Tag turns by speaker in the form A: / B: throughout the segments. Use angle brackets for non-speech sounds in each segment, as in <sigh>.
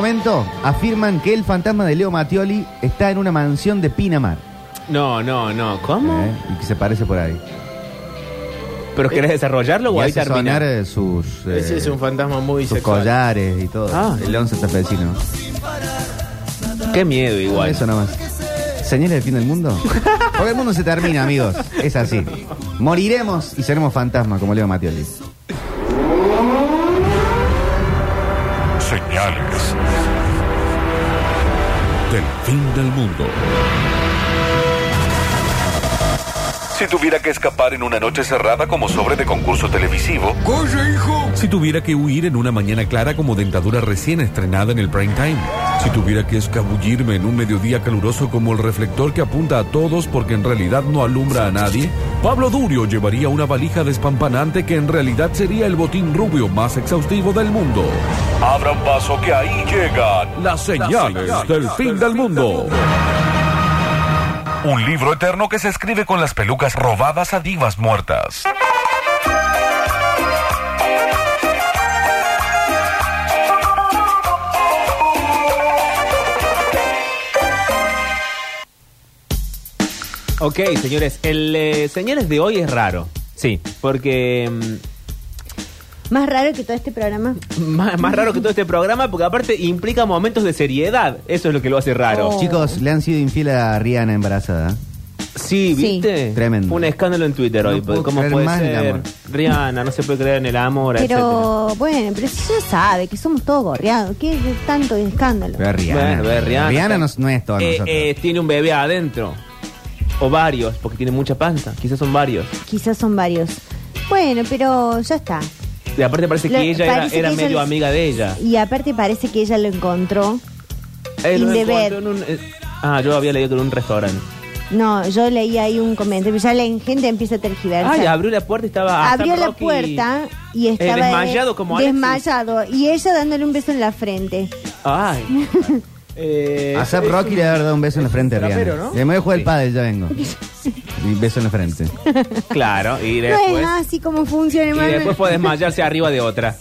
A: momento. Afirman que el fantasma de Leo Mattioli está en una mansión de Pinamar.
B: No, no, no. ¿Cómo?
A: ¿eh? Y que se parece por ahí.
B: ¿Pero querés desarrollarlo o
A: Y
B: ahí
A: hace
B: termina?
A: sonar eh, sus, eh,
C: Ese es un fantasma muy
A: sus
C: sexual.
A: collares y todo.
B: Ah.
A: el león santafesino.
B: Qué miedo igual.
A: Eso nomás. ¿Señales del fin del mundo? Porque el mundo se termina, amigos. Es así. Moriremos y seremos fantasmas como Leo Mattioli.
D: Señales del fin del mundo.
E: Si tuviera que escapar en una noche cerrada como sobre de concurso televisivo,
D: Si tuviera que huir en una mañana clara como dentadura recién estrenada en el prime time. Si tuviera que escabullirme en un mediodía caluroso como el reflector que apunta a todos porque en realidad no alumbra a nadie, Pablo Durio llevaría una valija despampanante que en realidad sería el botín rubio más exhaustivo del mundo.
E: abran paso que ahí llegan.
D: Las señales del fin del mundo.
E: Un libro eterno que se escribe con las pelucas robadas a divas muertas.
B: Ok, señores. El eh, señales de hoy es raro. Sí, porque... mm,
F: Más raro que todo este programa.
B: Más, más raro que todo este programa, porque aparte implica momentos de seriedad. Eso es lo que lo hace raro.
F: Oh.
A: Chicos, le han sido infiel a Rihanna embarazada.
B: Sí,
F: Sí.
B: ¿viste?
A: Tremendo.
B: Fue un escándalo en Twitter
A: No
B: hoy.
A: puedo
B: ¿Cómo
A: creer
B: puede
A: más en el
B: ser?
A: amor.
B: Rihanna, no se puede creer en el amor, etcétera.
F: Pero bueno, pero si ya sabe que somos todos gorreados. ¿Qué es tanto de escándalo?
A: Pero Rihanna.
B: Bueno, ve, Rihanna.
A: no, no es todo
B: Eh,
A: nosotros.
B: eh, tiene un bebé adentro. O varios, porque tiene mucha panza. Quizás son varios.
F: Quizás son varios. Bueno, pero ya está.
B: Y aparte parece
F: Lo-
B: que ella era,
F: parece
B: era
F: que ella
B: medio amiga de ella.
F: Y aparte parece que ella lo encontró.
B: Eh, encontró en un- eh, ah, yo había leído que en un restaurante.
F: No, yo leí ahí un comentario. Ya la gente empieza a tergiversar.
B: Ay, abrió la puerta y estaba.
F: Abrió la
B: Rocky.
F: puerta y estaba
B: Eh, desmayado como Alexis.
F: desmayado y ella dándole un beso en la frente.
B: Ay. <laughs> Eh,
A: A Zap Rocky le haber dado un beso en la frente a
C: Trapero,
A: Rihanna. me voy a jugar el padre, ya vengo. <laughs> Y beso en la frente.
B: claro, y
F: No
B: después.
F: es así como funciona,
B: y después fue desmayarse arriba de otra.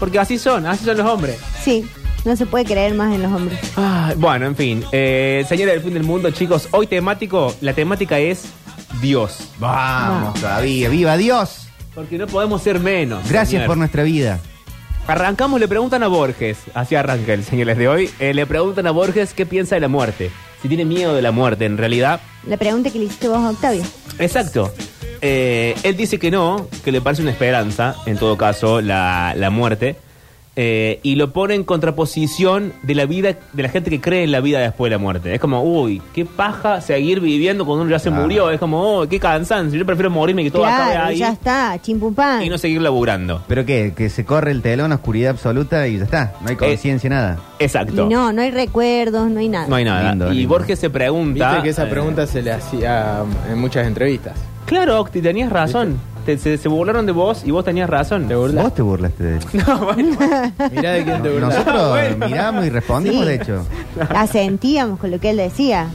B: Porque así son, así son los hombres.
F: Sí, no se puede creer más en los hombres.
B: Ay, bueno, en fin. Eh, señores del fin del mundo, chicos, hoy temático, la temática es Dios.
A: Vamos todavía. ¡Viva Dios!
B: Porque no podemos ser menos.
A: Gracias
B: señor.
A: por nuestra vida.
B: Arrancamos, le preguntan a Borges, así arranca el señores de hoy, eh, le preguntan a Borges qué piensa de la muerte, si tiene miedo de la muerte en realidad.
F: La pregunta que le hiciste vos a Octavio.
B: Exacto. Eh, él dice que no, que le parece una esperanza, en todo caso, la, la muerte, eh, y lo pone en contraposición de la vida, de la gente que cree en la vida después de la muerte. Es como, uy, qué paja seguir viviendo cuando uno ya se murió. Es como, oh, qué cansancio. Yo prefiero morirme y que todo acabe
F: claro,
B: ahí
F: ya está, chimpupán.
B: y no seguir laburando.
A: ¿Pero qué? Que se corre el telón, oscuridad absoluta y ya está. No hay conciencia, nada.
B: Exacto.
F: Y no, no hay recuerdos, no hay nada.
B: No hay nada.
A: Lindo,
B: y
A: lindo.
B: Borges se pregunta.
C: Viste que esa
B: eh,
C: pregunta se le hacía en muchas entrevistas.
B: Claro, Octi, tenías razón. Te- se, se burlaron de vos y vos tenías razón.
C: ¿Te?
A: Vos te burlaste de él. <laughs>
B: No, bueno.
C: Mirá de quién te burlas.
A: Nosotros
B: Bueno.
A: miramos y respondimos,
F: Sí.
A: de hecho. <laughs>
F: Asentíamos con lo que él decía.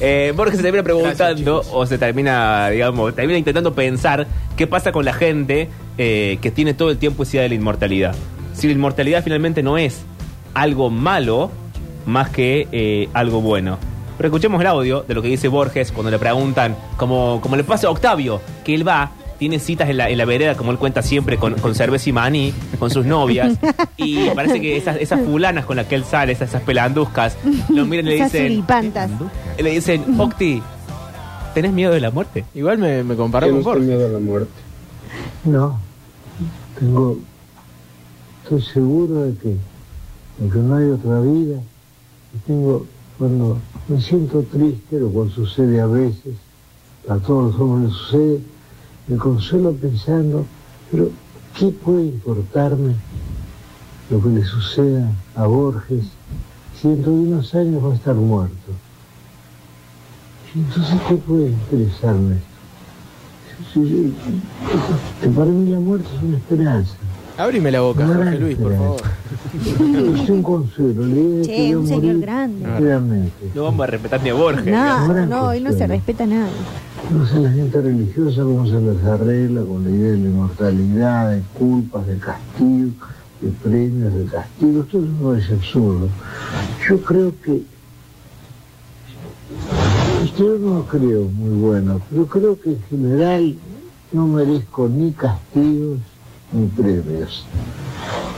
B: Eh, Borges se termina preguntando o se termina, digamos, termina intentando pensar qué pasa con la gente eh, que tiene todo el tiempo esa idea de la inmortalidad. Si la inmortalidad finalmente no es algo malo más que eh, algo bueno. Pero escuchemos el audio de lo que dice Borges cuando le preguntan, como, como le pasa a Octavio, que él va, tiene citas en la, en la vereda, como él cuenta siempre, con, con cerveza y maní, con sus novias, <laughs> y parece que esas, esas fulanas con las que él sale, esas, esas pelanduscas, lo miran y le
F: Esas
B: dicen...
F: suripantas.
B: Le dicen, Octi, ¿tenés miedo de la muerte?
C: Igual me, me comparó con
G: Tengo
C: Borges.
G: miedo a la muerte. No, tengo, estoy seguro de que, de que no hay otra vida. Y tengo, cuando me siento triste, lo cual sucede a veces, a todos los hombres les sucede, me consuelo pensando, pero ¿qué puede importarme lo que le suceda a Borges si dentro de unos años va a estar muerto? Y Entonces, ¿qué puede interesarme esto? Que para mí la muerte es una esperanza.
C: Abrime la boca,
G: No,
C: Jorge Luis, por
G: no.
C: favor. <laughs>
G: Es un consuelo. De
F: Che,
G: que
F: un señor grande.
G: realmente.
B: No vamos a respetar ni a Borges.
F: No,
G: gran
F: no, hoy no se respeta nada.
G: No sé la gente religiosa cómo se les arregla con la idea de la inmortalidad, de culpas, de castigo, de premios, de castigos, todo eso es absurdo. Yo creo que yo no creo muy bueno, pero creo que en general no merezco ni castigos ni premios.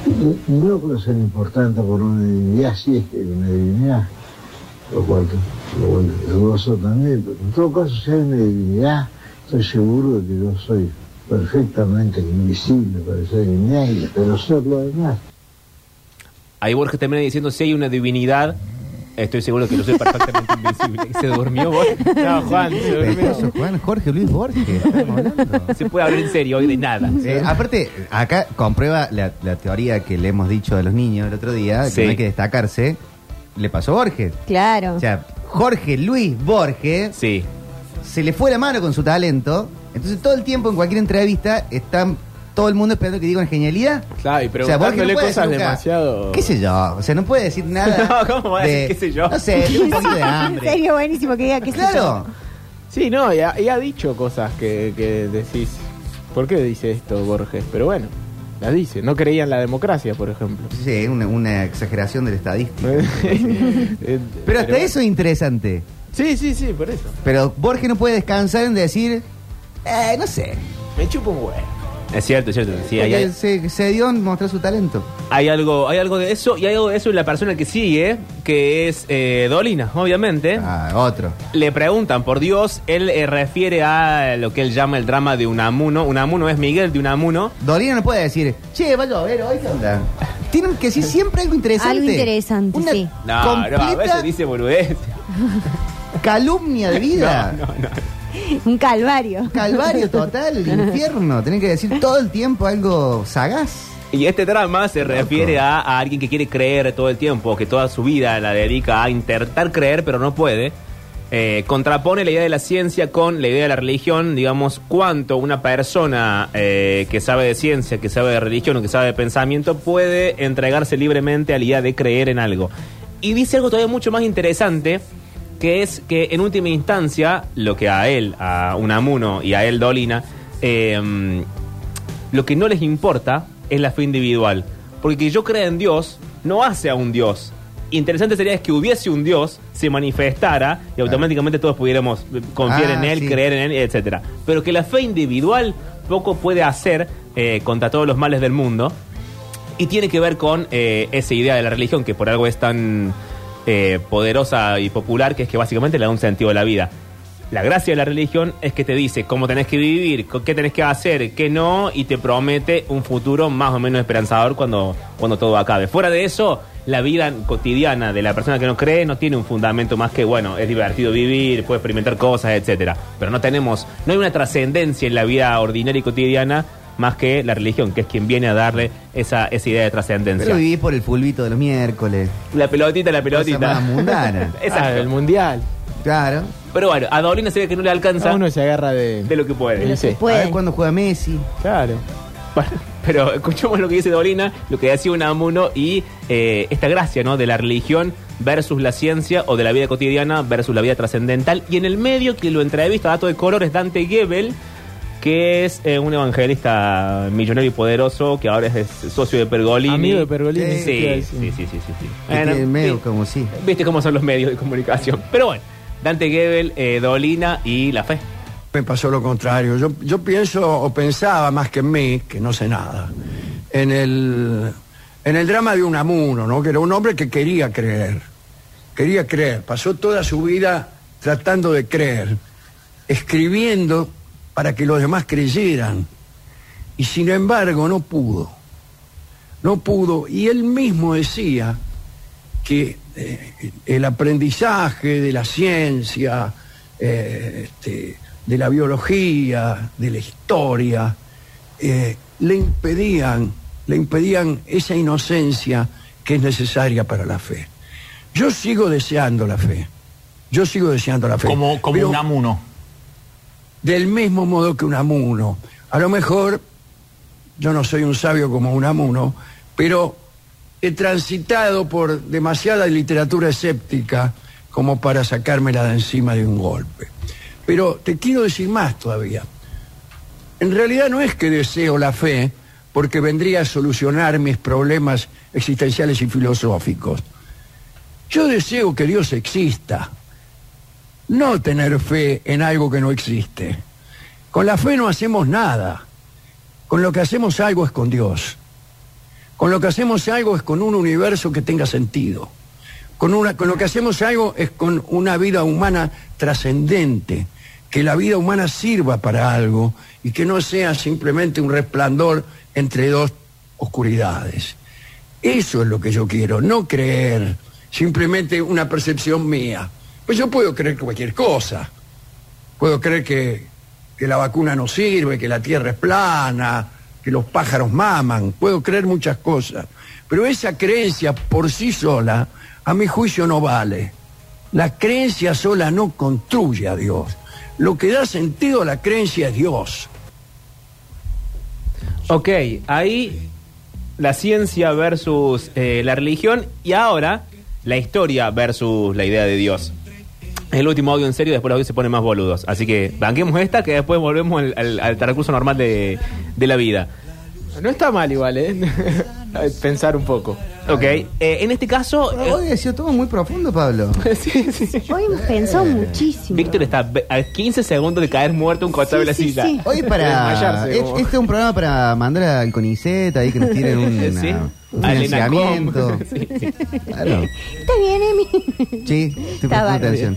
G: Y no creo ser importante por una divinidad, si es que hay una divinidad, lo cual, lo es dudoso también, pero en todo caso, si hay una divinidad, estoy seguro de que yo soy perfectamente invisible para esa divinidad y espero serlo además.
B: Ahí Borges termina diciendo, si hay una divinidad, estoy seguro que lo soy perfectamente <laughs> invisible. Se durmió Borges. <laughs>
C: No, Juan, se durmió.
A: Eso, Juan Jorge Luis Borges. estamos hablando.
B: Se puede hablar en serio hoy de nada.
A: Eh, aparte, acá comprueba la, la teoría que le hemos dicho a los niños el otro día,
B: Sí.
A: que no hay que destacarse. Le pasó a Borges.
F: Claro.
A: O sea, Jorge Luis Borges
B: Sí.
A: se le fue la mano con su talento. Entonces, todo el tiempo en cualquier entrevista está todo el mundo esperando que diga una genialidad.
C: Claro, y
A: O sea, Borges
C: preguntándole
A: no puede
C: cosas
A: decir nunca,
C: demasiado.
A: ¿Qué sé yo? O sea, no puede decir <laughs> nada.
B: No, ¿cómo va a decir qué sé yo?
A: No sé, tiene un poquito de <laughs>
F: en
A: hambre.
F: serio, buenísimo que diga que
A: Claro.
C: Sí, no, y ha, y ha dicho cosas que, que decís. ¿Por qué dice esto Borges? Pero bueno, dice. No creía en la democracia, por ejemplo.
A: Sí, una, una exageración de la estadística. <laughs>
C: Eh,
A: Pero hasta eso es interesante.
C: Sí, sí, sí, por eso.
A: Pero Borges no puede descansar en decir, eh, no sé.
C: Me chupo un huevo.
B: Es cierto, es cierto. Sí, hay,
A: Porque
B: hay-
A: se, se dio en mostrar su talento.
B: hay algo, hay algo de eso y hay algo de eso en la persona que sigue, que es eh, Dolina, obviamente.
A: Ah, otro.
B: Le preguntan por Dios, él eh, refiere a lo que él llama el drama de Unamuno. Unamuno es Miguel de Unamuno.
A: Dolina no puede decir, che, va a llover hoy, ¿qué onda? Tienen que decir siempre algo interesante.
F: Algo interesante,
A: Una
F: sí.
B: No, no, a
A: completa
B: veces dice boludez.
A: calumnia de vida. <laughs>
B: No, no, no. <laughs>
F: Un calvario.
A: Calvario total, <laughs> infierno. Tienen que decir todo el tiempo algo sagaz.
B: Y este drama se refiere a, a alguien que quiere creer todo el tiempo, que toda su vida la dedica a intentar creer, pero no puede. Eh, contrapone la idea de la ciencia con la idea de la religión, digamos, cuánto una persona eh, que sabe de ciencia, que sabe de religión o que sabe de pensamiento puede entregarse libremente a la idea de creer en algo. Y dice algo todavía mucho más interesante, que es que en última instancia, lo que a él, a Unamuno y a él Dolina, eh, lo que no les importa es la fe individual. Porque que yo crea en Dios no hace a un Dios. Interesante sería es que hubiese un Dios, se manifestara y automáticamente todos pudiéramos eh, confiar
A: Ah,
B: en Él,
A: sí.
B: creer en Él, etcétera. Pero que la fe individual poco puede hacer eh, contra todos los males del mundo. Y tiene que ver con eh, esa idea de la religión que por algo es tan eh, poderosa y popular, que es que básicamente le da un sentido a la vida. La gracia de la religión es que te dice cómo tenés que vivir, qué tenés que hacer, qué no, y te promete un futuro más o menos esperanzador cuando, cuando todo acabe. Fuera de eso, la vida cotidiana de la persona que no cree no tiene un fundamento más que, bueno, es divertido vivir, puede experimentar cosas, etcétera. Pero no tenemos, no hay una trascendencia en la vida ordinaria y cotidiana más que la religión, que es quien viene a darle esa, esa idea de trascendencia.
A: Pero viví por el fulbito de los miércoles.
B: La pelotita, la pelotita.
A: Cosa más mundana. <laughs>
B: Exacto.
C: Ah, el mundial.
A: Claro.
B: Pero bueno, a Dolina se ve que no le alcanza
C: Cada uno se agarra de.
B: de lo que puede.
A: A
F: Puede.
A: ver cuándo juega Messi.
C: Claro.
B: Bueno, pero escuchemos lo que dice Dolina, lo que decía Unamuno y eh, esta gracia, ¿no? De la religión versus la ciencia o de la vida cotidiana versus la vida trascendental. Y en el medio, que lo entrevista, dato de color, es Dante Gebel, que es eh, un evangelista millonario y poderoso, que ahora es, socio de Pergolini.
C: Amigo de Pergolini.
A: Sí,
B: Sí,
C: ¿qué iba a
B: sí, sí, sí, sí, Bueno,
A: tiene medio
B: sí.
A: como sí.
B: Viste cómo son los medios de comunicación. Pero bueno, Dante Gebel, eh, Dolina y la fe.
H: Me pasó lo contrario. Yo, yo pienso o pensaba más que en mí, que no sé nada, en el, en el drama de Unamuno, ¿no? que era un hombre que quería creer. Quería creer. Pasó toda su vida tratando de creer, escribiendo para que los demás creyeran. Y sin embargo no pudo. No pudo. Y él mismo decía que eh, el aprendizaje de la ciencia, eh, este, de la biología, de la historia, eh, le impedían, le impedían esa inocencia que es necesaria para la fe. Yo sigo deseando la fe. Yo sigo deseando la fe.
I: Como, como
H: Pero
I: un amuno.
H: Del mismo modo que un amuno. A lo mejor, yo no soy un sabio como un amuno, pero he transitado por demasiada literatura escéptica como para sacármela de encima de un golpe. Pero te quiero decir más todavía. En realidad no es que deseo la fe porque vendría a solucionar mis problemas existenciales y filosóficos. Yo deseo que Dios exista, no tener fe en algo que no existe. Con la fe no hacemos nada. Con lo que hacemos algo es con Dios. Con lo que hacemos algo es con un universo que tenga sentido. Con, una, con lo que hacemos algo es con una vida humana trascendente, que la vida humana sirva para algo y que no sea simplemente un resplandor entre dos oscuridades. Eso es lo que yo quiero, no creer simplemente una percepción mía. Pues yo puedo creer cualquier cosa. Puedo creer que, que la vacuna no sirve, que la tierra es plana, que los pájaros maman. Puedo creer muchas cosas. Pero esa creencia por sí sola, a mi juicio, no vale. La creencia sola no construye a Dios. Lo que da sentido a la creencia es Dios.
B: Ok, ahí la ciencia versus eh, la religión y ahora la historia versus la idea de Dios. Es el último audio en serio, después los audios se ponen más boludos. Así que banquemos esta, que después volvemos al, al, recurso normal de, de la vida.
C: No está mal igual, ¿eh? <laughs> Pensar un poco.
B: Ok, eh, en este caso, eh,
A: Hoy ha sido todo muy profundo, Pablo. <laughs>
C: sí, sí.
F: Hoy hemos pensado muchísimo.
B: Víctor está a 15 segundos de caer muerto un costado de la
F: Sí, sí,
B: silla.
F: sí.
A: Hoy para.
C: Desmayarse,
A: es-
C: como-
A: Este es un programa para mandar al CONICET ahí que nos tiren un, <laughs>
B: Sí.
A: un
B: Al
A: financiamiento.
B: Enacom. <laughs> Sí, sí.
A: Claro.
F: ¿Estás bien, Emi?
A: Sí, estoy
F: Está
A: prestando
F: bárbaro.
A: atención.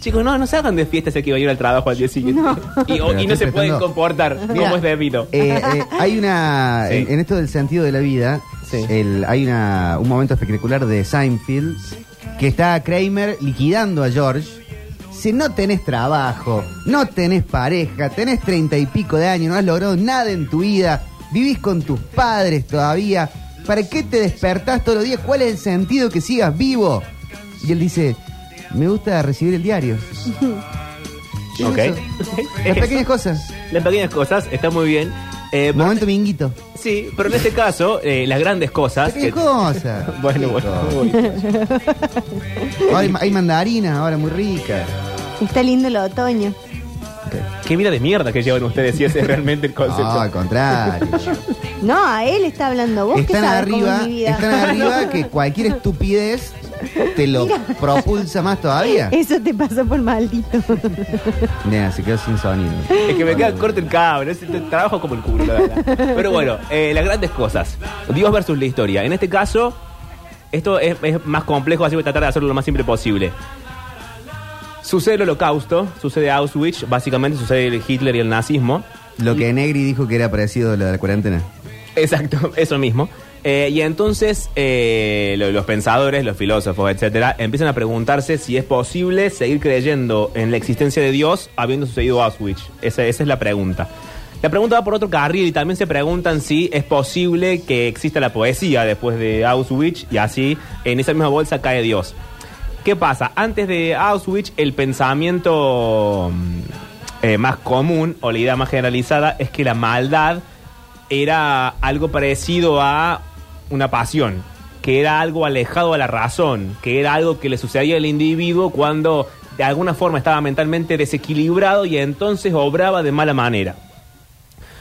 B: Chicos, no, no se hagan de fiesta si hay que ir al trabajo al día siguiente. Y, o-
A: Pero
B: y no se pueden comportar
A: Mira,
B: como es debido.
A: eh, eh, hay una.
B: Sí.
A: En, en esto del sentido de la vida,
B: Sí.
A: el- hay una, un momento espectacular de Seinfeld que está Kramer liquidando a George. Si no tenés trabajo, no tenés pareja, tenés treinta y pico de años, no has logrado nada en tu vida, vivís con tus padres todavía, ¿para qué te despertás todos los días? ¿Cuál es el sentido que sigas vivo? Y él dice, me gusta recibir el diario. ¿Qué es <laughs>
B: Ok.
A: eso? Las pequeñas cosas.
B: Las pequeñas cosas, está muy bien. Eh, pero-
A: Momento minguito.
B: sí, pero en este caso, eh, las grandes cosas.
A: Pequeñas
B: que-
A: cosas. <laughs>
B: bueno, bueno. uy.
A: Ahora <laughs> hay, hay mandarinas ahora muy ricas.
F: Está lindo el otoño.
B: Qué vida de mierda que llevan ustedes si ese es realmente el concepto.
A: No, al contrario.
F: No, a él está hablando vos. que
A: están
F: sabes cómo
A: arriba,
F: mi vida.
A: están arriba que cualquier estupidez te lo propulsa más todavía.
F: Eso te pasó por maldito.
A: Nena, se quedó sin sonido.
B: Es que me queda corto el cable, es- te- trabajo como el culo, la verdad. Pero bueno, eh, las grandes cosas. Dios versus la historia. En este caso, esto es, es más complejo, así voy a tratar de hacerlo lo más simple posible. Sucede el holocausto, sucede Auschwitz, básicamente sucede el Hitler y el nazismo.
A: Lo que Negri dijo que era parecido a lo de la cuarentena.
B: Exacto, <laughs> eso mismo. Eh, y entonces eh, lo- los pensadores, los filósofos, etcétera, empiezan a preguntarse si es posible seguir creyendo en la existencia de Dios habiendo sucedido Auschwitz. Esa, esa es la pregunta. La pregunta va por otro carril y también se preguntan si es posible que exista la poesía después de Auschwitz y así en esa misma bolsa cae Dios. ¿Qué pasa? Antes de Auschwitz, el pensamiento mm, eh, más común o la idea más generalizada es que la maldad era algo parecido a una pasión, que era algo alejado a la razón, que era algo que le sucedía al individuo cuando de alguna forma estaba mentalmente desequilibrado y entonces obraba de mala manera.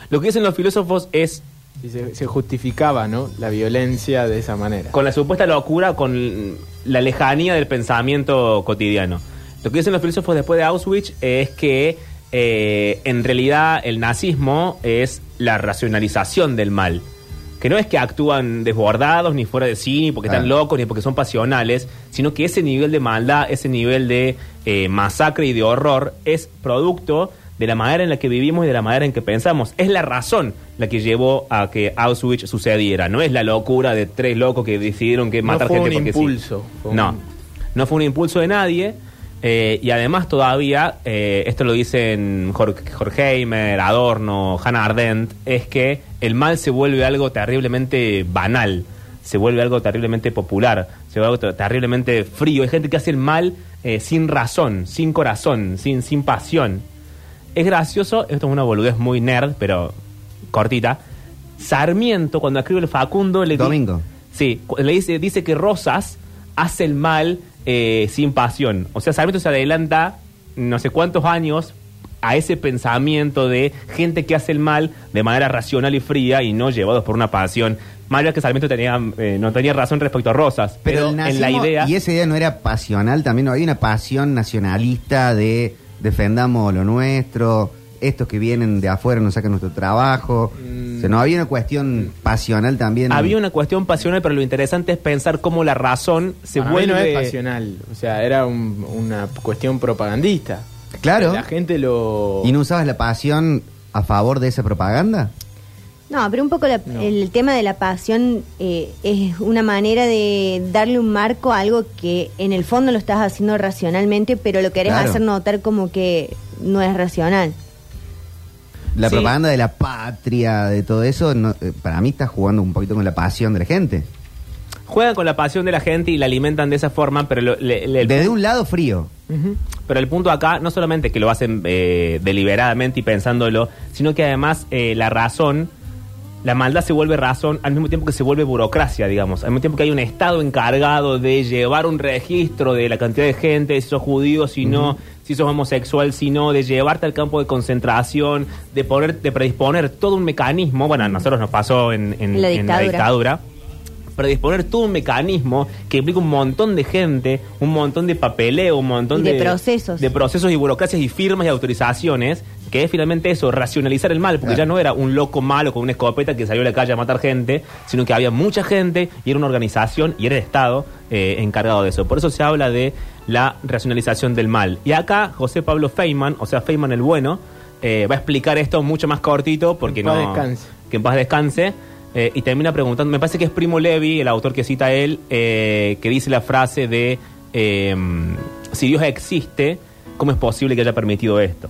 B: Lo que dicen los filósofos es
C: Y se, se justificaba, ¿no? La violencia de esa manera.
B: con la supuesta locura, con la lejanía del pensamiento cotidiano. Lo que dicen los filósofos después de Auschwitz es que eh, en realidad el nazismo es la racionalización del mal. Que no es que actúan desbordados, ni fuera de sí, ni porque están locos, ni porque son pasionales, sino que ese nivel de maldad, ese nivel de eh, masacre y de horror es producto de la manera en la que vivimos y de la manera en que pensamos. Es la razón la que llevó a que Auschwitz sucediera. No es la locura de tres locos que decidieron que
C: No
B: matar
C: fue
B: gente
C: un
B: porque sí.
C: impulso, fue
B: No,
C: un-
B: no fue un impulso de nadie. eh, y además todavía, eh, esto lo dicen Jorge, Horkheimer, Adorno, Hannah Arendt, es que el mal se vuelve algo terriblemente banal, se vuelve algo terriblemente popular, se vuelve algo ter- terriblemente frío. Hay gente que hace el mal eh, sin razón, sin corazón, sin, sin pasión. Es gracioso, esto es una boludez muy nerd, pero cortita. Sarmiento, cuando escribe el Facundo, le
A: Domingo.
B: Sí, le dice, dice que Rosas hace el mal eh, sin pasión. O sea, Sarmiento se adelanta no sé cuántos años a ese pensamiento de gente que hace el mal de manera racional y fría y no llevados por una pasión. Más allá que Sarmiento tenía, eh, no tenía razón respecto a Rosas, pero,
A: el
B: en la idea...
A: Y esa idea no era pasional, también no había una pasión nacionalista de defendamos lo nuestro, estos que vienen de afuera nos sacan nuestro trabajo. O sea, no había una cuestión pasional también.
B: Había una cuestión pasional, pero lo interesante es pensar cómo la razón se
C: Para mí
B: vuelve...
C: no es pasional, o sea, era un- una cuestión propagandista.
A: Claro.
C: La gente lo...
A: ¿Y no usabas la pasión a favor de esa propaganda?
F: No, pero un poco la-
C: No.
F: el tema de la pasión eh, es una manera de darle un marco a algo que en el fondo lo estás haciendo racionalmente, pero lo querés
A: Claro.
F: hacer notar como que no es racional.
A: La
B: Sí.
A: propaganda de la patria, de todo eso, no- eh, para mí está jugando un poquito con la pasión de la gente.
B: Juegan con la pasión de la gente y la alimentan de esa forma, pero lo- le- le- el
A: Desde un lado frío.
C: Ujú.
B: Pero el punto acá, no solamente que lo hacen eh, deliberadamente y pensándolo, sino que además eh, la razón, la maldad se vuelve razón al mismo tiempo que se vuelve burocracia, digamos. Al mismo tiempo que hay un Estado encargado de llevar un registro de la cantidad de gente, si sos judío, si no, si sos homosexual, si no, de llevarte al campo de concentración, de poner, de predisponer todo un mecanismo. Bueno, a nosotros nos pasó en, en-
F: La
B: en la dictadura. Predisponer todo un mecanismo que implica un montón de gente, un montón de papeleo, un montón
F: Y de procesos.
B: de procesos y burocracias y firmas y autorizaciones, que es finalmente eso, racionalizar el mal, porque
A: Claro.
B: ya no era un loco malo con una escopeta que salió a la calle a matar gente, sino que había mucha gente y era una organización y era el Estado eh, encargado de eso. Por eso se habla de la racionalización del mal. Y acá José Pablo Feynman, o sea, Feynman el bueno, eh, va a explicar esto mucho más cortito, porque
C: En paz
B: no...
C: descanse.
B: Que en paz descanse. Eh, y termina preguntando, me parece que es Primo Levi, el autor que cita él, eh, que dice la frase de, eh, si Dios existe, ¿cómo es posible que haya permitido esto?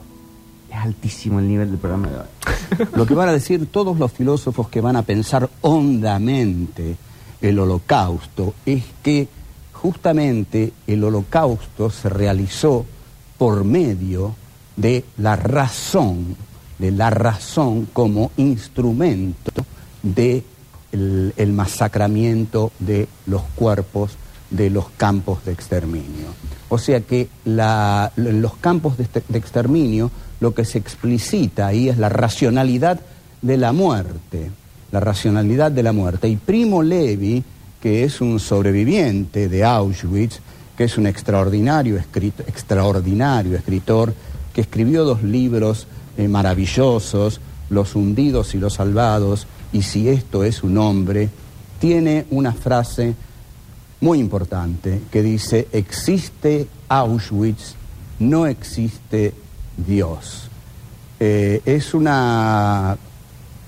A: Es altísimo el nivel del programa de hoy.
I: Lo que van a decir todos los filósofos que van a pensar hondamente el holocausto es que justamente el holocausto se realizó por medio de la razón, de la razón como instrumento de el, masacramiento de los cuerpos de los campos de exterminio. O sea que la- los campos de, este- de exterminio lo que se explicita ahí es la racionalidad de la muerte, la racionalidad de la muerte. Y Primo Levi, que es un sobreviviente de Auschwitz, que es un extraordinario, escrito- extraordinario escritor, que escribió dos libros eh, maravillosos, Los hundidos y los salvados, y si esto es un hombre, tiene una frase muy importante que dice, existe Auschwitz, no existe Dios. Eh, es una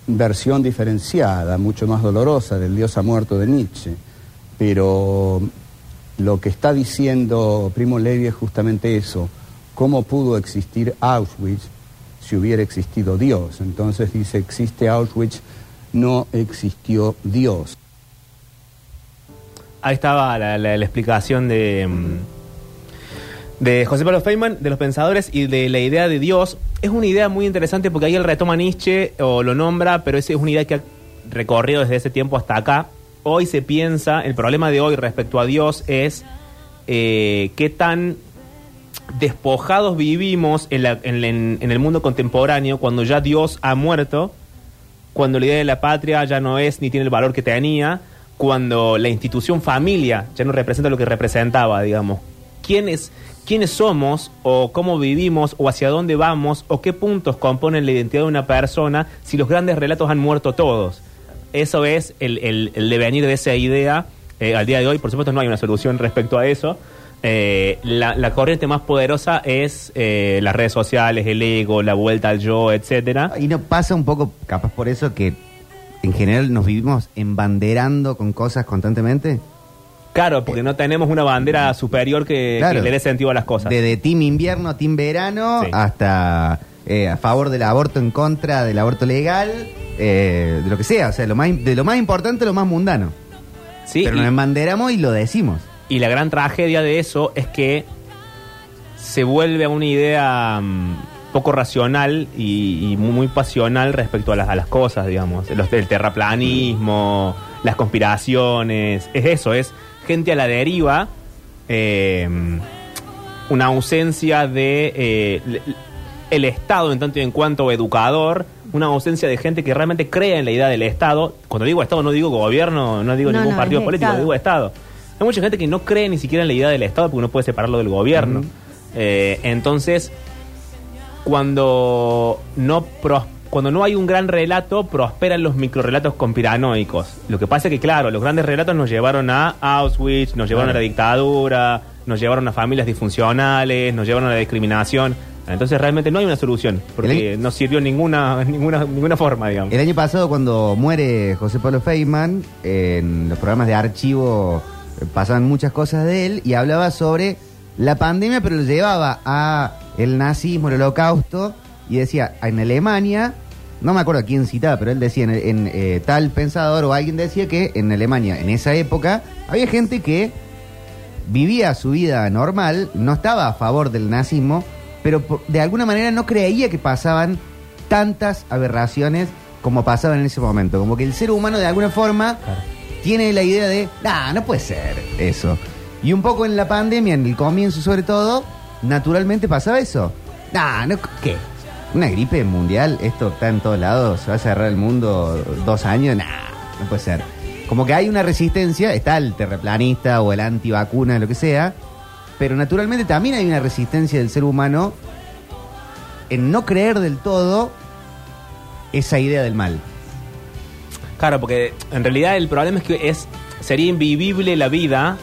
I: versión diferenciada, mucho más dolorosa del Dios ha muerto de Nietzsche, pero lo que está diciendo Primo Levi es justamente eso, cómo pudo existir Auschwitz si hubiera existido Dios. Entonces dice, existe Auschwitz, no existió Dios.
B: Ahí estaba la, explicación de, mm, de José Pablo Feynman, de los pensadores y de la idea de Dios. Es una idea muy interesante porque ahí él retoma Nietzsche o lo nombra, pero es una idea que ha recorrido desde ese tiempo hasta acá. Hoy se piensa, el problema de hoy respecto a Dios es eh, qué tan despojados vivimos en el mundo contemporáneo cuando ya Dios ha muerto, cuando la idea de la patria ya no es ni tiene el valor que tenía, cuando la institución familia ya no representa lo que representaba, digamos. ¿Quiénes, quiénes somos o cómo vivimos o hacia dónde vamos o qué puntos componen la identidad de una persona si los grandes relatos han muerto todos? Eso es el, el- el devenir de esa idea. eh, al día de hoy, por supuesto, no hay una solución respecto a eso. Eh, la, la corriente más poderosa es eh, las redes sociales, el ego, la vuelta al yo, etcétera.
A: Y no pasa un poco, capaz por eso, que en general nos vivimos embanderando con cosas constantemente.
B: Claro, porque no tenemos una bandera superior que,
A: Claro.
B: que le dé sentido a las cosas.
A: Desde team invierno, team verano,
B: Sí.
A: hasta eh, a favor del aborto, en contra del aborto legal, eh, de lo que sea. O sea, lo más, de lo más importante lo más mundano.
B: Sí,
A: Pero
B: y,
A: nos embanderamos y lo decimos.
B: Y la gran tragedia de eso es que se vuelve a una idea mm, poco racional y, y muy, muy pasional respecto a las, a las cosas, digamos. Los, el terraplanismo, las conspiraciones, es eso, es gente a la deriva, eh, una ausencia de... eh, el Estado en tanto y en cuanto educador, una ausencia de gente que realmente crea en la idea del Estado. Cuando digo Estado no digo gobierno, no digo
F: No,
B: ningún
F: no,
B: partido político,
F: Estado.
B: digo Estado. Hay mucha gente que no cree ni siquiera en la idea del Estado porque no puede separarlo del gobierno. Eh, entonces, cuando no cuando no hay un gran relato, prosperan los microrelatos conspiranoicos. Lo que pasa es que, claro, los grandes relatos nos llevaron a Auschwitz, nos llevaron a la dictadura, nos llevaron a familias disfuncionales, nos llevaron a la discriminación. Entonces realmente no hay una solución, porque no sirvió ninguna, <laughs> ninguna, ninguna forma, digamos.
A: El año pasado, cuando muere José Pablo Feynman, en los programas de archivo pasaban muchas cosas de él y hablaba sobre la pandemia, pero lo llevaba a el nazismo, el holocausto, y decía, en Alemania, no me acuerdo a quién citaba, pero él decía, en, eh, tal pensador o alguien decía que en Alemania, en esa época, había gente que vivía su vida normal, no estaba a favor del nazismo, pero de alguna manera no creía que pasaban tantas aberraciones como pasaban en ese momento. Como que el ser humano de alguna forma tiene la idea de, nah, no puede ser eso. Y un poco en la pandemia, en el comienzo sobre todo, naturalmente pasaba eso. Nah, no, ¿qué? Una gripe mundial, esto está en todos lados, se va a cerrar el mundo dos años, nah, no puede ser. Como que hay una resistencia, está el terraplanista o el antivacuna, lo que sea, pero naturalmente también hay una resistencia del ser humano en no creer del todo esa idea del mal.
B: Claro, porque en realidad el problema es que es sería invivible la vida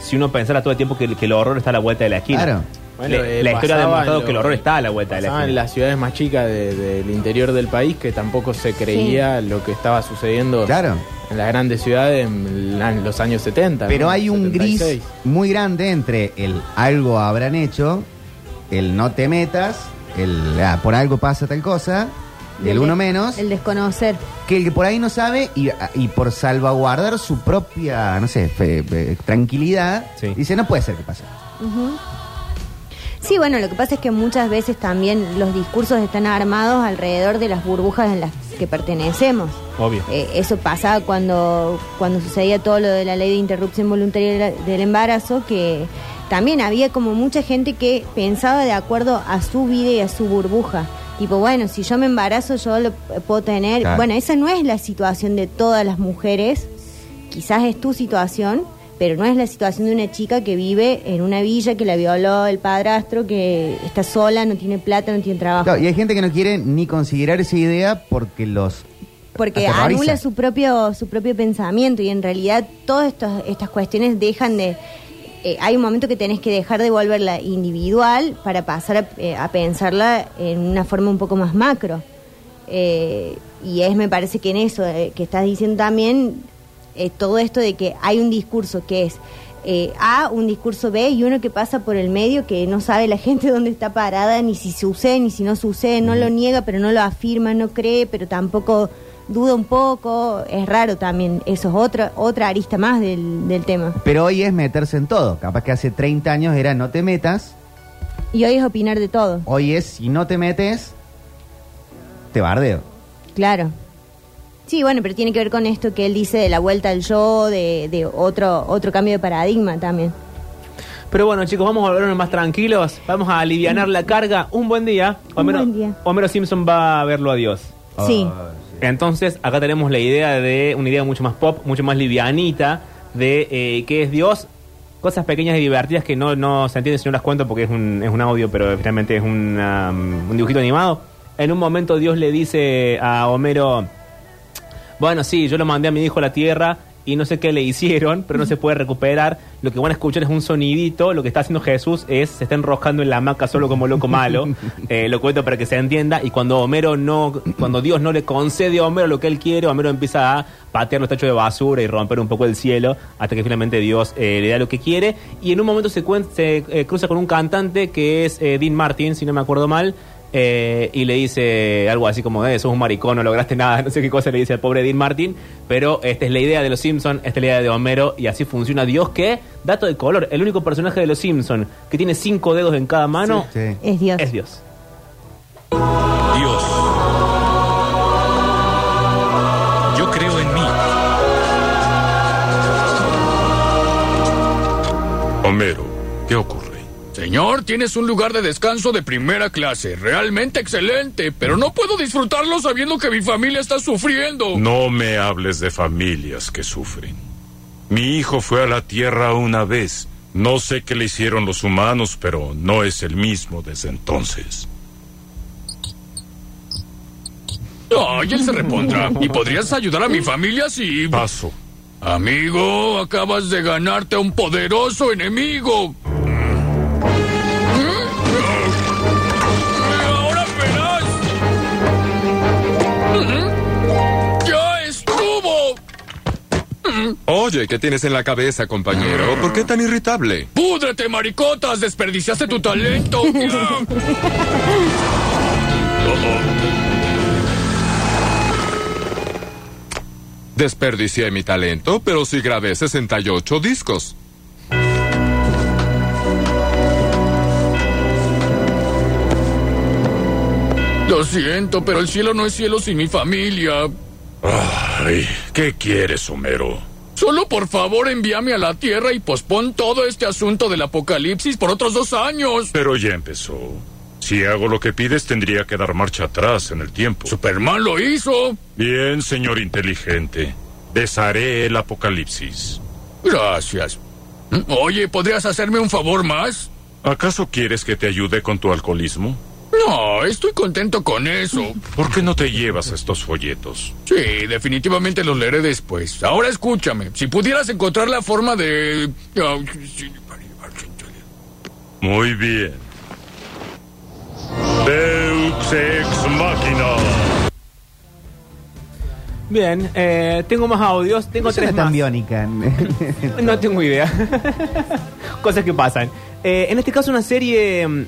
B: si uno pensara todo el tiempo que, que el horror está a la vuelta de la esquina.
A: Claro.
C: Bueno,
B: Le-
C: eh,
B: la historia ha demostrado que el horror está a la vuelta de la
C: Pasaba en
B: esquina.
C: las ciudades más chicas de- del interior del país que tampoco se creía lo que estaba sucediendo
A: Claro.
C: en las grandes ciudades en la- en los años 70.
A: Pero
C: ¿no?
A: hay un
C: 76.
A: gris muy grande entre el algo habrán hecho, el no te metas, el ah, por algo pasa tal cosa,
F: Y
A: el
F: de-
A: uno menos,
F: El desconocer.
A: que el que por ahí no sabe y, y por salvaguardar su propia, no sé, fe- fe- tranquilidad,
B: Sí.
A: dice no puede ser que pase.
F: Ujú. Sí, bueno, lo que pasa es que muchas veces también los discursos están armados alrededor de las burbujas en las que pertenecemos.
B: Obvio.
F: Eh, eso pasaba cuando, cuando sucedía todo lo de la ley de interrupción voluntaria de la- del embarazo, que también había como mucha gente que pensaba de acuerdo a su vida y a su burbuja. Tipo, bueno, si yo me embarazo, yo lo puedo tener.
A: Claro.
F: Bueno, esa no es la situación de todas las mujeres. Quizás es tu situación, pero no es la situación de una chica que vive en una villa que la violó el padrastro, que está sola, no tiene plata, no tiene trabajo.
A: Claro, y hay gente que no quiere ni considerar esa idea porque los
F: Porque anula su propio, su propio pensamiento y en realidad todas estas, estas cuestiones dejan de... eh, hay un momento que tenés que dejar de volverla individual para pasar a, eh, a pensarla en una forma un poco más macro. Eh, y es, me parece que en eso eh, que estás diciendo también, eh, todo esto de que hay un discurso que es eh, A, un discurso B y uno que pasa por el medio que no sabe la gente <laughs> dónde está parada, ni si sucede, ni si no sucede, no lo niega, pero no lo afirma, no cree, pero tampoco duda un poco. Es raro también, eso es otra, otra arista más del, del tema.
A: Pero hoy es meterse en todo. Capaz que hace 30 años era no te metas.
F: Y hoy es opinar de todo,
A: Hoy es si no te metes, te bardeo.
F: claro. Sí, bueno, pero tiene que ver con esto que él dice de la vuelta al yo, de, de otro, otro cambio de paradigma también.
B: Pero bueno, chicos, vamos a volvernos más tranquilos. Vamos a alivianar la carga. Un buen día.
F: Un
B: Homero,
F: buen día.
B: Homero Simpson va a verlo a Dios.
F: Sí.
B: Entonces, acá tenemos la idea de una idea mucho más pop, mucho más livianita de eh, qué es Dios. Cosas pequeñas y divertidas que no, no se entienden si no las cuento porque es un, es un audio, pero finalmente es um, un dibujito animado. En un momento Dios le dice a Homero, bueno, sí, yo lo mandé a mi hijo a la tierra y no sé qué le hicieron, pero no se puede recuperar. Lo que van a escuchar es un sonidito. Lo que está haciendo Jesús es se está enroscando en la hamaca solo como loco malo. <laughs> Eh, lo cuento para que se entienda. Y cuando Homero no, cuando Dios no le concede a Homero lo que él quiere, Homero empieza a patear los tachos de basura y romper un poco el cielo hasta que finalmente Dios eh, le da lo que quiere. Y en un momento se, se eh, cruza con un cantante que es eh, Dean Martin, si no me acuerdo mal. Eh, y le dice algo así como, eh, sos un maricón, no lograste nada, <laughs> no sé qué cosa le dice al pobre Dean Martin, pero esta es la idea de los Simpsons, esta es la idea de Homero, y así funciona Dios, que, dato de color, el único personaje de los Simpsons que tiene cinco dedos en cada mano
A: Sí.
F: Es Dios.
B: es Dios.
J: Dios. Yo creo en mí.
E: Homero, ¿qué ocurre?
K: Señor, tienes un lugar de descanso de primera clase, realmente excelente, pero no puedo disfrutarlo sabiendo que mi familia está sufriendo.
J: No me hables de familias que sufren. Mi hijo fue a la Tierra una vez. No sé qué le hicieron los humanos, pero no es el mismo desde entonces.
K: Ay, él se repondrá. ¿Y podrías ayudar a mi familia si...
J: Paso.
K: Amigo, acabas de ganarte a un poderoso enemigo.
L: Oye, ¿qué tienes en la cabeza, compañero? ¿Por qué tan irritable?
K: ¡Púdrete, maricotas! ¡Desperdiciaste tu talento! <laughs>
L: Desperdicié mi talento, pero sí grabé 68 discos.
K: Lo siento, pero el cielo no es cielo sin mi familia.
J: Ay, ¿qué quieres, Homero?
K: Solo por favor envíame a la Tierra y pospon todo este asunto del apocalipsis por otros dos años.
J: Pero ya empezó. Si hago lo que pides, tendría que dar marcha atrás en el tiempo.
K: Superman lo hizo.
J: Bien, señor inteligente. Desharé el apocalipsis.
K: Gracias. Oye, ¿podrías hacerme un favor más?
J: ¿Acaso quieres que te ayude con tu alcoholismo?
K: No, estoy contento con eso.
J: ¿Por qué no te llevas estos folletos?
K: Sí, definitivamente los leeré después. Ahora escúchame, si pudieras encontrar la forma de...
J: Muy bien. Deux ex machina.
B: Bien, eh, tengo más audios, tengo
A: ¿Por qué
B: tres
A: no es tan
B: más.
A: biónica? <laughs>
B: No tengo idea. <laughs> Cosas que pasan. Eh, en este caso, una serie mm,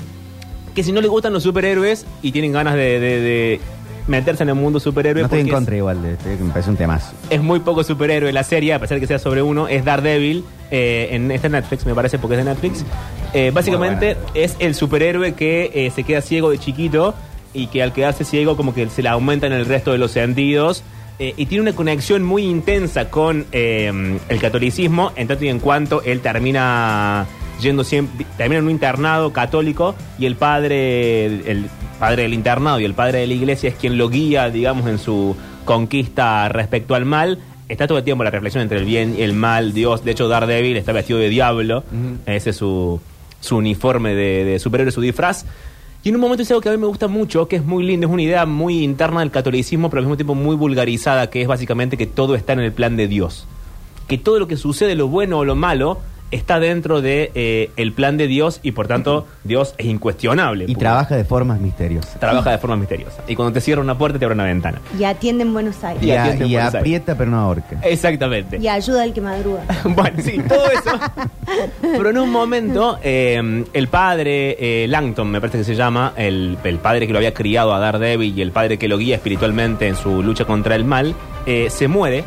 B: que si no le gustan los superhéroes y tienen ganas de, de- de meterse en el mundo superhéroe,
A: No estoy en
B: porque es-
A: contra igual, de que me parece un temazo.
B: es muy poco superhéroe la serie, a pesar de que sea sobre uno, es Daredevil, eh, en este Netflix, me parece, porque es de Netflix. Eh, básicamente es el superhéroe que eh, se queda ciego de chiquito y que al quedarse ciego como que se le aumentan el resto de los sentidos. eh, y tiene una conexión muy intensa con eh, el catolicismo, en tanto y en cuanto él termina yendo siempre, termina en un internado católico y el padre, el padre del internado y el padre de la iglesia es quien lo guía, digamos, en su conquista respecto al mal. Está todo el tiempo la reflexión entre el bien y el mal, Dios. De hecho, Daredevil está vestido de diablo. Ese es su, su uniforme de, de superhéroe, su disfraz. Y en un momento dice algo que a mí me gusta mucho, que es muy lindo, es una idea muy interna del catolicismo, pero al mismo tiempo muy vulgarizada, que es básicamente que todo está en el plan de Dios. Que todo lo que sucede, lo bueno o lo malo, está dentro de eh, el plan de Dios y por tanto Dios es incuestionable.
A: Y trabaja de formas misteriosas.
B: trabaja de forma misteriosa. Y cuando te cierra una puerta, te abre una ventana.
F: Y atiende en Buenos Aires.
A: Y,
B: Y
A: a-
B: atiende en
A: y
B: Buenos Aires.
A: aprieta pero no ahorca.
B: Exactamente.
F: Y ayuda al que madruga. <laughs>
B: bueno, sí, todo eso. Pero en un momento, eh, el padre, eh, Langton, me parece que se llama, el, el padre que lo había criado a Daredevil y el padre que lo guía espiritualmente en su lucha contra el mal, eh, se muere.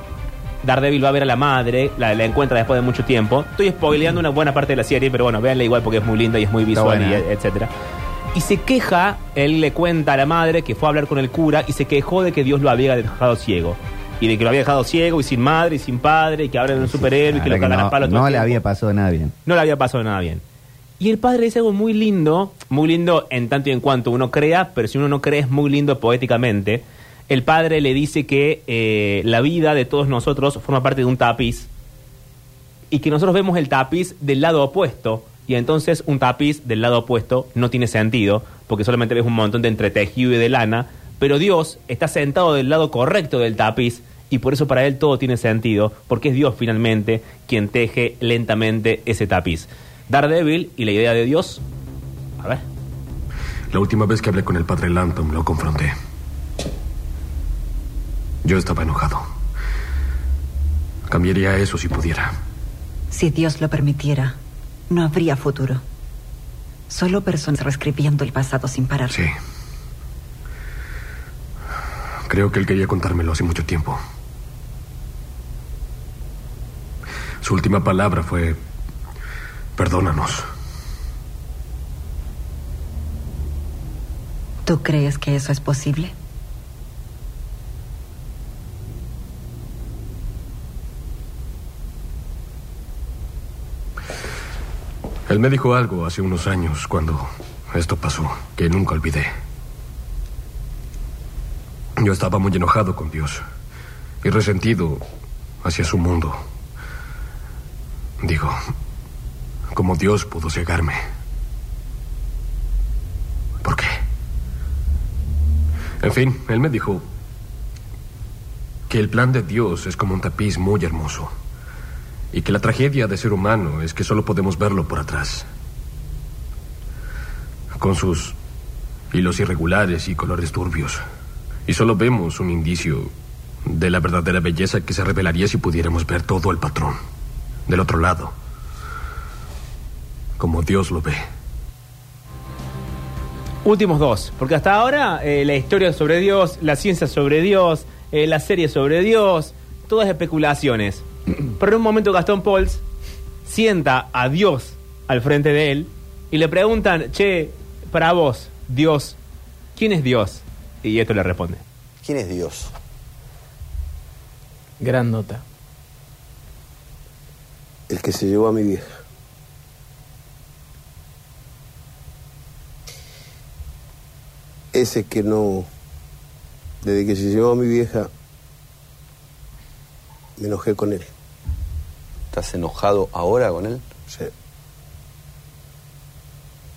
B: Daredevil va a ver a la madre, la, la encuentra después de mucho tiempo. Estoy spoileando una buena parte de la serie, pero bueno, véanla igual porque es muy linda y es muy visual, y
A: ¿eh?
B: etcétera. Y se queja, él le cuenta a la madre que fue a hablar con el cura y se quejó de que Dios lo había dejado ciego. Y de que lo había dejado ciego y sin madre y sin padre y que ahora era un superhéroe y que lo cagan a
A: no,
B: palo todo
A: no
B: el
A: le
B: tiempo.
A: había pasado nada bien.
B: No le había pasado nada bien. Y el padre dice algo muy lindo, muy lindo en tanto y en cuanto uno crea, pero si uno no cree es muy lindo poéticamente. El padre le dice que eh, la vida de todos nosotros forma parte de un tapiz y que nosotros vemos el tapiz del lado opuesto y entonces un tapiz del lado opuesto no tiene sentido porque solamente ves un montón de entretejido y de lana, pero Dios está sentado del lado correcto del tapiz y por eso para él todo tiene sentido porque es Dios finalmente quien teje lentamente ese tapiz. Daredevil y la idea de Dios, a ver,
M: La última vez que hablé con el padre Lantom lo confronté. Yo estaba enojado. Cambiaría eso si pudiera.
N: Si Dios lo permitiera, no habría futuro. Solo personas reescribiendo el pasado sin parar.
M: Sí. Creo que él quería contármelo hace mucho tiempo. Su última palabra fue, perdónanos.
N: ¿Tú crees que eso es posible?
M: Él me dijo algo hace unos años cuando esto pasó, que nunca olvidé. Yo estaba muy enojado con Dios y resentido hacia su mundo. Digo, ¿cómo Dios pudo cegarme? ¿Por qué? En fin, él me dijo que el plan de Dios es como un tapiz muy hermoso y que la tragedia de ser humano es que solo podemos verlo por atrás, con sus hilos irregulares y colores turbios. Y solo vemos un indicio de la verdadera belleza que se revelaría si pudiéramos ver todo el patrón, del otro lado, como Dios lo ve.
B: Últimos dos, porque hasta ahora eh, la historia sobre Dios, la ciencia sobre Dios, eh, la serie sobre Dios, todas especulaciones. Pero en un momento Gastón Pauls sienta a Dios al frente de él y le preguntan, che, para vos, Dios, ¿quién es Dios? Y esto le responde.
O: ¿Quién es Dios?
C: Gran nota.
O: El que se llevó a mi vieja. Ese que no, desde que se llevó a mi vieja, me enojé con él.
P: ¿Estás enojado ahora con él?
O: Sí.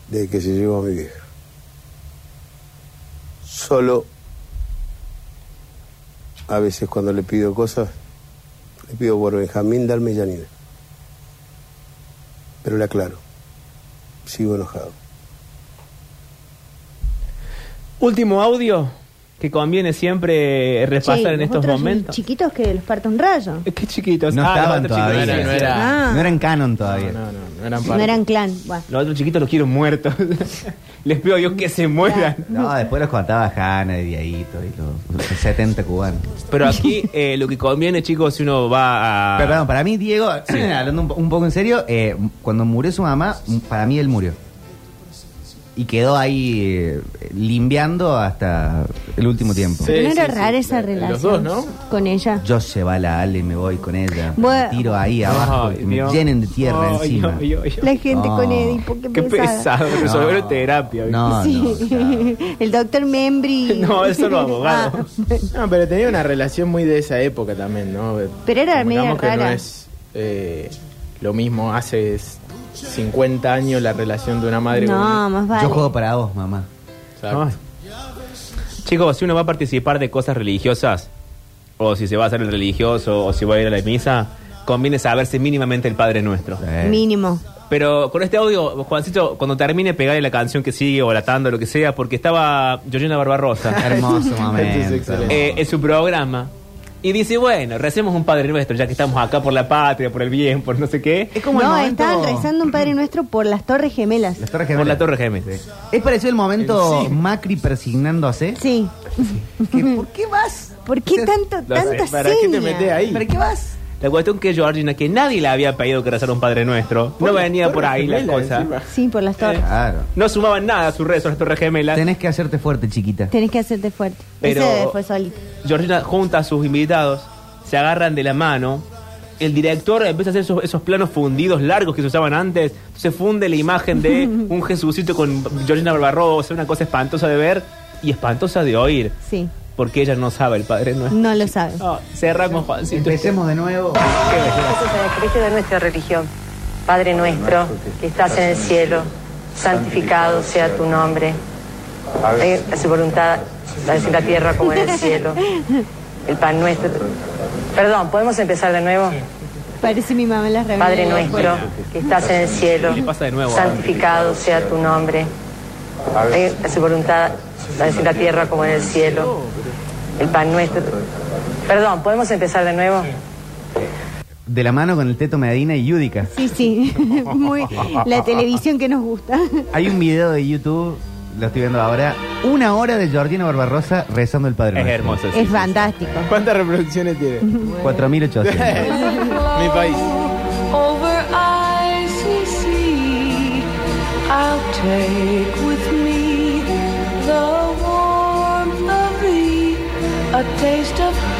O: Desde que se llevó a mi vieja. Solo a veces cuando le pido cosas, le pido por Benjamín, Dalme y. Pero le aclaro, sigo enojado.
B: Último audio que conviene siempre repasar
F: Che,
B: en estos momentos.
F: Chiquitos que los parta un rayo.
B: Qué chiquitos.
A: No
B: Ah,
A: estaban todavía.
B: chiquitos.
C: No era-
F: Ah.
A: No eran canon todavía.
C: No, no, no eran
F: No
C: parte.
F: eran clan. Bueno.
B: Los otros chiquitos los quiero muertos. <laughs> Les pido a Dios que se mueran.
A: No, después los contaba Hanna y Diadito y los, los 70 cubanos.
B: Pero aquí eh, lo que conviene, chicos, si uno va a.
A: Pero, perdón, para mí, Diego, <clears throat> hablando un, po- un poco en serio, eh, cuando murió su mamá, para mí él murió. Y quedó ahí eh, limpiando hasta el último tiempo.
F: ¿No era rara esa relación
C: Los dos, ¿no?
F: con ella?
A: Yo se va la Ale y me voy con ella.
F: Bueno.
A: Me tiro ahí abajo,
B: Ay,
A: me
B: Dios.
A: llenen de tierra
B: Ay,
A: encima.
F: La gente
A: No.
F: con Edipo, qué,
B: Qué pesado,
A: No.
B: resolver en terapia.
A: No,
F: Sí. <laughs> El doctor Membri. <laughs>
B: No, es solo <laughs> abogado.
F: Ah,
C: No, pero tenía una relación muy de esa época también, ¿no?
F: Pero era
C: Convengamos
F: media
C: que no
F: rara.
C: es eh, lo mismo hace 50 años la relación de una madre con
F: no,
C: un-
F: más vale.
A: Yo juego para vos, mamá.
C: Exacto.
B: Ay. Chicos, si uno va a participar de cosas religiosas, o si se va a hacer el religioso, o si va a ir a la misa, conviene saberse mínimamente el Padre Nuestro.
F: Mínimo.
B: Pero con este audio, Juancito, cuando termine, pegarle la canción que sigue o la tanda o lo que sea, porque estaba Georgina Barbarosa
A: Hermoso <laughs> momento.
C: excelente.
B: eh, en su programa. Y dice, bueno, recemos un Padre Nuestro, ya que estamos acá por la patria, por el bien, por no sé qué.
A: Es como el
F: No,
A: momento...
F: estaban rezando un Padre Nuestro por las Torres Gemelas.
A: Las Torres
B: Por
A: Gemelas.
B: la Torre Gemes.
A: Es parecido el momento Macri persignándose.
F: Sí.
A: Que, ¿Por qué vas?
F: ¿Por qué tanto,
B: Lo sé.
F: tanta
C: ¿Para qué te
F: seña?
C: metes ahí?
A: ¿Para qué vas?
B: La cuestión que Georgina, que nadie le había pedido que rezara un Padre Nuestro, no venía por ahí la cosa.
C: encima.
F: Sí, por las torres.
A: Claro.
B: No sumaban nada a su rezo las Torres Gemelas.
A: Tenés que hacerte fuerte, chiquita.
F: Tenés que hacerte fuerte.
B: Pero-
F: Ese fue solito.
B: Georgina junta a sus invitados, se agarran de la mano. El director empieza a hacer esos, esos planos fundidos largos que se usaban antes. Se funde la imagen de <laughs> un Jesucito con Georgina Barbarosa, una cosa espantosa de ver y espantosa de oír.
F: Sí.
B: Porque ella no sabe el Padre Nuestro.
F: No lo sabes.
B: Ah, cerramos, Juancito.
A: Empecemos de nuevo.
Q: Sacrificio de nuestra religión. Padre nuestro, que estás en el cielo, santificado sea tu nombre. Su voluntad, así en la tierra como en el cielo. El pan nuestro. Perdón, ¿podemos empezar de nuevo?
F: Parece mi mamá en las.
Q: Padre nuestro, que estás en el cielo,
B: ¿Qué le pasa de nuevo?
Q: santificado sea tu nombre. Su voluntad, así en la tierra como en el cielo. El pan nuestro. Perdón, ¿podemos empezar de nuevo?
A: De la mano con el Teto Medina y Yudica.
F: Sí, sí. <laughs> Muy, la televisión que nos gusta.
A: Hay un video de YouTube, lo estoy viendo ahora, una hora de Georgina Barbarosa rezando el Padre
B: Es
A: Nuestro.
B: hermoso. sí.
F: Es fantástico.
C: ¿Cuántas reproducciones tiene? <laughs>
A: 4800. <laughs>
C: Mi país.
R: Over icy sea, I'll take a taste of